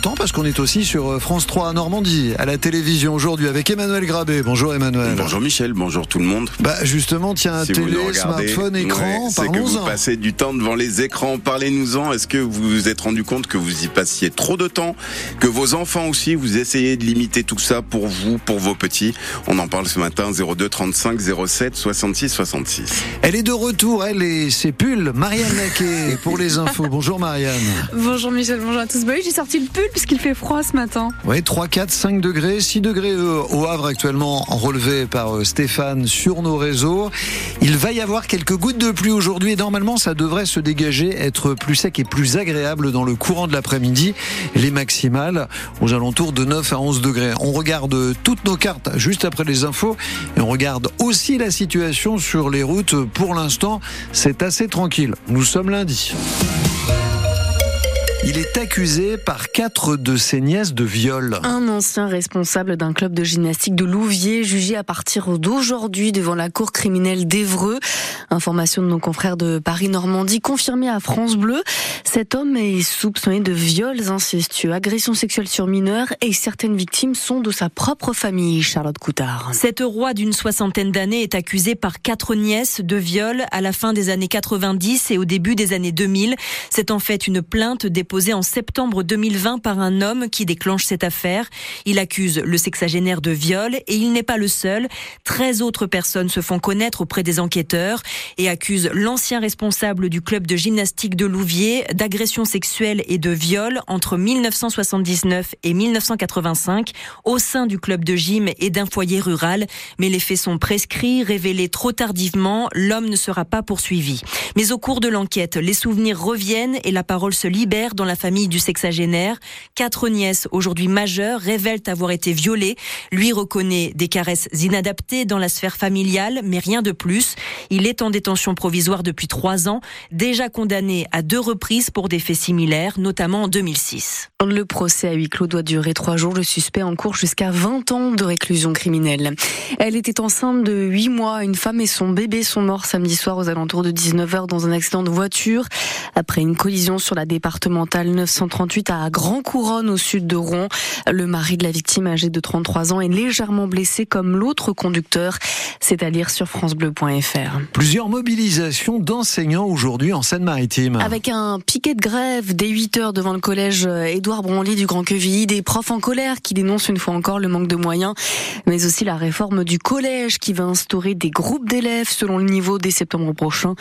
longtemps parce qu'on est aussi sur France 3 à Normandie, à la télévision aujourd'hui avec Emmanuel Grabé. Bonjour Emmanuel. Bonjour Michel, bonjour tout le monde. Bah justement, tiens, télé, smartphone, écran, ouais, que vous passez du temps devant les écrans, parlez-nous-en. Est-ce que vous vous êtes rendu compte que vous y passiez trop de temps, que vos enfants aussi, vous essayez de limiter tout ça pour vous, pour vos petits? On en parle ce matin, 02 35 07 66 66. Elle est de retour, elle et ses pulls, Marianne Naquet, pour les infos. Bonjour Marianne. Bonjour Michel, bonjour à tous. Bah oui, j'ai sorti le pull puisqu'il fait froid ce matin. Oui, 3, 4, 5 degrés, 6 degrés euh, au Havre actuellement relevé par euh, Stéphane sur nos réseaux. Il va y avoir quelques gouttes de pluie aujourd'hui et normalement ça devrait se dégager, être plus sec et plus agréable dans le courant de l'après-midi. Les maximales aux alentours de 9 à 11 degrés. On regarde toutes nos cartes juste après les infos et on regarde aussi la situation sur les routes. Pour l'instant, c'est assez tranquille. Nous sommes lundi. Il est accusé par quatre de ses nièces de viol. Un ancien responsable d'un club de gymnastique de Louviers, jugé à partir d'aujourd'hui devant la cour criminelle d'Evreux. Information de nos confrères de Paris-Normandie, confirmée à France Bleu. Cet homme est soupçonné de viols incestueux, agressions sexuelles sur mineurs et certaines victimes sont de sa propre famille, Charlotte Coutard. Cet roi d'une soixantaine d'années est accusé par quatre nièces de viol à la fin des années 90 et au début des années 2000. C'est en fait une plainte des en septembre 2020 par un homme qui déclenche cette affaire. Il accuse le sexagénaire de viol et il n'est pas le seul. 13 autres personnes se font connaître auprès des enquêteurs et accusent l'ancien responsable du club de gymnastique de Louviers d'agression sexuelle et de viol entre 1979 et 1985 au sein du club de gym et d'un foyer rural. Mais les faits sont prescrits, révélés trop tardivement. L'homme ne sera pas poursuivi. Mais au cours de l'enquête, les souvenirs reviennent et la parole se libère dans la famille du sexagénaire. Quatre nièces, aujourd'hui majeures, révèlent avoir été violées. Lui reconnaît des caresses inadaptées dans la sphère familiale, mais rien de plus. Il est en détention provisoire depuis trois ans, déjà condamné à deux reprises pour des faits similaires, notamment en 2006. Le procès à huis clos doit durer trois jours. Le suspect en cours jusqu'à 20 ans de réclusion criminelle. Elle était enceinte de 8 mois. Une femme et son bébé sont morts samedi soir aux alentours de 19h dans un accident de voiture. Après une collision sur la départementale 938 à Grand Couronne au sud de Rouen. Le mari de la victime âgé de 33 ans est légèrement blessé comme l'autre conducteur. C'est à lire sur francebleu.fr. Plusieurs mobilisations d'enseignants aujourd'hui en Seine-Maritime. Avec un piquet de grève dès 8 heures devant le collège Édouard Branly du Grand Quevilly, des profs en colère qui dénoncent une fois encore le manque de moyens, mais aussi la réforme du collège qui va instaurer des groupes d'élèves selon le niveau dès septembre prochain.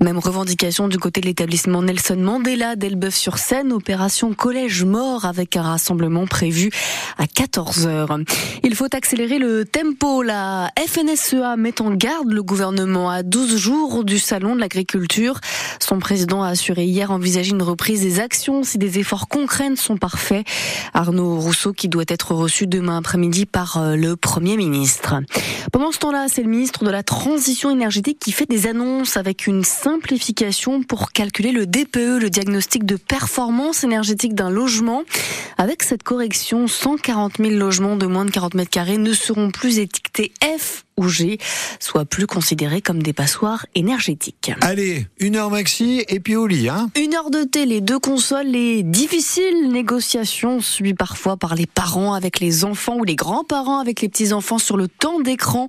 Même revendication du côté de l'établissement Nelson Mandela d'Elbeuf-sur-Seine opération collège mort avec un rassemblement prévu à 14 heures. Il faut accélérer le tempo. La FNSEA met en garde le gouvernement à 12 jours du salon de l'agriculture. Son président a assuré hier envisager une reprise des actions si des efforts concrets ne sont parfaits. Arnaud Rousseau qui doit être reçu demain après-midi par euh, le Premier ministre. Pendant ce temps-là, c'est le ministre de la Transition énergétique qui fait des annonces avec une simplification pour calculer le DPE, le diagnostic de performance performance énergétique d'un logement. Avec cette correction, 140 000 logements de moins de 40 mètres carrés ne seront plus étiquetés F ou G soient plus considérés comme des passoires énergétiques. Allez, une heure maxi et puis au lit. Hein une heure de télé, deux consoles, les difficiles négociations suivies parfois par les parents avec les enfants ou les grands-parents avec les petits-enfants sur le temps d'écran.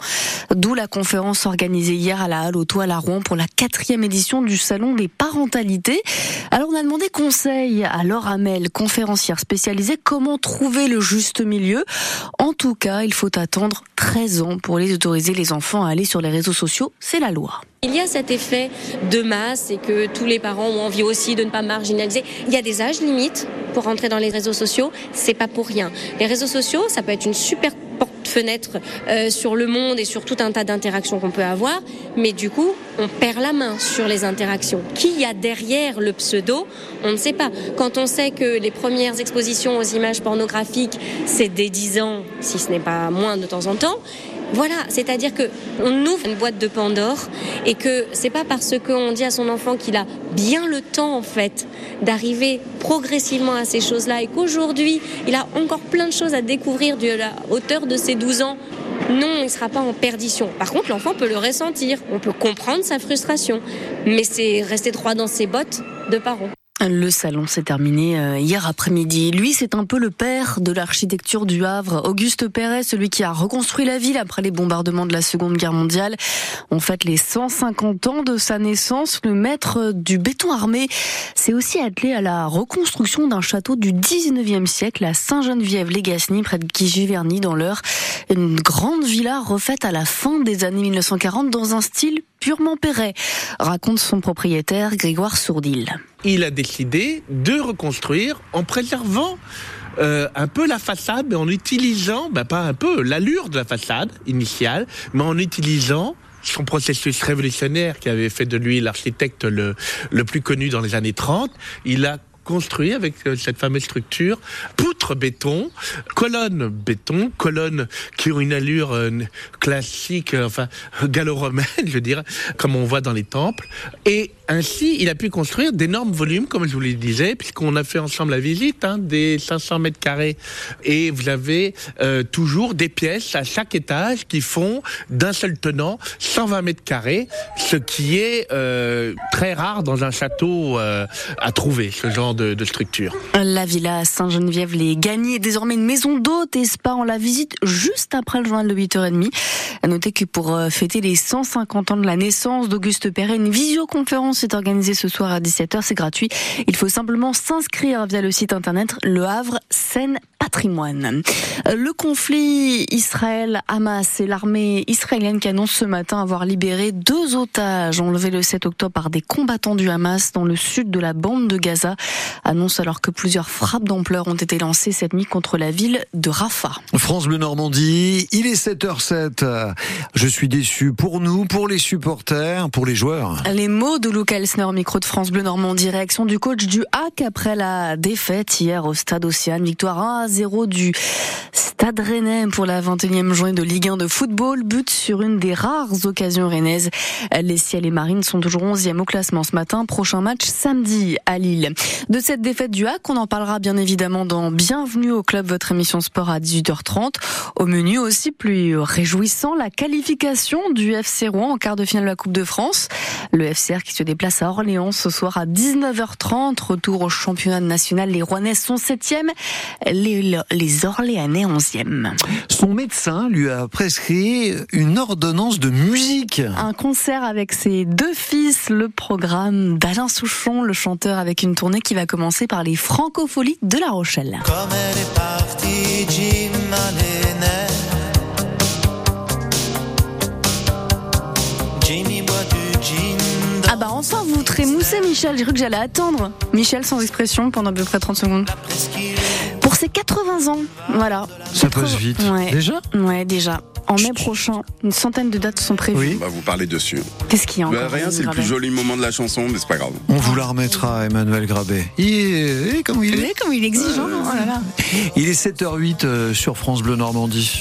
D'où la conférence organisée hier à la Halle Auto à la Rouen pour la quatrième édition du Salon des parentalités. Alors on a demandé conseil à Laure Hamel, conférencière spécialisée, comment trouver le juste milieu. En tout cas, il faut attendre 13 ans pour les autorités les enfants à aller sur les réseaux sociaux, c'est la loi. Il y a cet effet de masse et que tous les parents ont envie aussi de ne pas marginaliser. Il y a des âges limites pour rentrer dans les réseaux sociaux, c'est pas pour rien. Les réseaux sociaux, ça peut être une super porte-fenêtre euh, sur le monde et sur tout un tas d'interactions qu'on peut avoir, mais du coup, on perd la main sur les interactions. Qui y a derrière le pseudo On ne sait pas. Quand on sait que les premières expositions aux images pornographiques, c'est dès 10 ans, si ce n'est pas moins de temps en temps, voilà, c'est-à-dire que on ouvre une boîte de Pandore et que c'est pas parce qu'on dit à son enfant qu'il a bien le temps en fait d'arriver progressivement à ces choses-là et qu'aujourd'hui il a encore plein de choses à découvrir de la hauteur de ses 12 ans. Non, il ne sera pas en perdition. Par contre, l'enfant peut le ressentir, on peut comprendre sa frustration, mais c'est rester droit dans ses bottes de parents. Le salon s'est terminé euh, hier après-midi. Lui, c'est un peu le père de l'architecture du Havre. Auguste Perret, celui qui a reconstruit la ville après les bombardements de la Seconde Guerre mondiale. On fête les 150 ans de sa naissance. Le maître du béton armé s'est aussi attelé à la reconstruction d'un château du 19e siècle à Saint-Geneviève-les-Gasny, près de Giverny dans l'Eure. Une grande villa refaite à la fin des années 1940 dans un style purement Perret, raconte son propriétaire Grégoire Sourdil. Il a décidé de reconstruire en préservant euh, un peu la façade, mais en utilisant, ben pas un peu, l'allure de la façade initiale, mais en utilisant son processus révolutionnaire qui avait fait de lui l'architecte le, plus connu dans les années 30. Il a construit avec euh, cette fameuse structure, béton, colonne béton, colonnes qui ont une allure euh, classique, euh, enfin gallo-romaine, je dirais, comme on voit dans les temples, et ainsi, il a pu construire d'énormes volumes, comme je vous le disais, puisqu'on a fait ensemble la visite hein, des 500 mètres carrés. Et vous avez euh, toujours des pièces à chaque étage qui font d'un seul tenant 120 mètres carrés, ce qui est très rare dans un château à trouver, ce genre de, structure. La villa Saint-Geneviève gagnée désormais une maison d'hôte et spa. On la visite juste après le journal de 8h30. À noter que pour fêter les 150 ans de la naissance d'Auguste Perret, une visioconférence c'est organisé ce soir à 17h, c'est gratuit. Il faut simplement s'inscrire via le site internet Le Havre Seine Patrimoine. Le conflit Israël-Hamas et l'armée israélienne qui annonce ce matin avoir libéré deux otages enlevés le 7 octobre par des combattants du Hamas dans le sud de la bande de Gaza, annonce alors que plusieurs frappes d'ampleur ont été lancées cette nuit contre la ville de Rafah. France Bleu Normandie, il est 7h07. Je suis déçu pour nous, pour les supporters, pour les joueurs. Les mots de Luc Elsner au micro de France Bleu Normandie. Réaction du coach du HAC après la défaite hier au stade Océane. Victoire 1 à 0 du Stade Rennais pour la 21e journée de Ligue 1 de football. But sur une des rares occasions rennaises. Les Ciels et Marines sont toujours 11e au classement ce matin. Prochain match samedi à Lille. De cette défaite du HAC, on en parlera bien évidemment dans Bienvenue au club, votre émission sport à 18h30. Au menu aussi plus réjouissant, la qualification du FC Rouen en quart de finale de la Coupe de France. Le FCR qui se déplace à Orléans ce soir à 19h30. Retour au championnat national. Les Rouennais sont 7e, les, Orléanais 11e. Son médecin lui a prescrit une ordonnance de musique. Un concert avec ses deux fils, le programme d'Alain Souchon, le chanteur avec une tournée qui va commencer par les Francopholies de La Rochelle. Comme elle est partie, Jim Jimmy boit du gin. Ah bah enfin vous trémoussez Michel, j'ai cru que j'allais attendre. Michel sans expression pendant à peu près 30 secondes. Ses 80 ans, voilà. Ça passe vite. Ouais. Déjà Ouais, déjà. En mai prochain, une centaine de dates sont prévues. Oui. On va vous parler dessus. Qu'est-ce qu'il y a Bah, encore rien, c'est le plus joli moment de la chanson, mais c'est pas grave. On vous la remettra, Emmanuel Grabé. Il est, comment il Vous est voyez comme il est exigeant, oh là là. Il est 7h08 euh, sur France Bleu Normandie.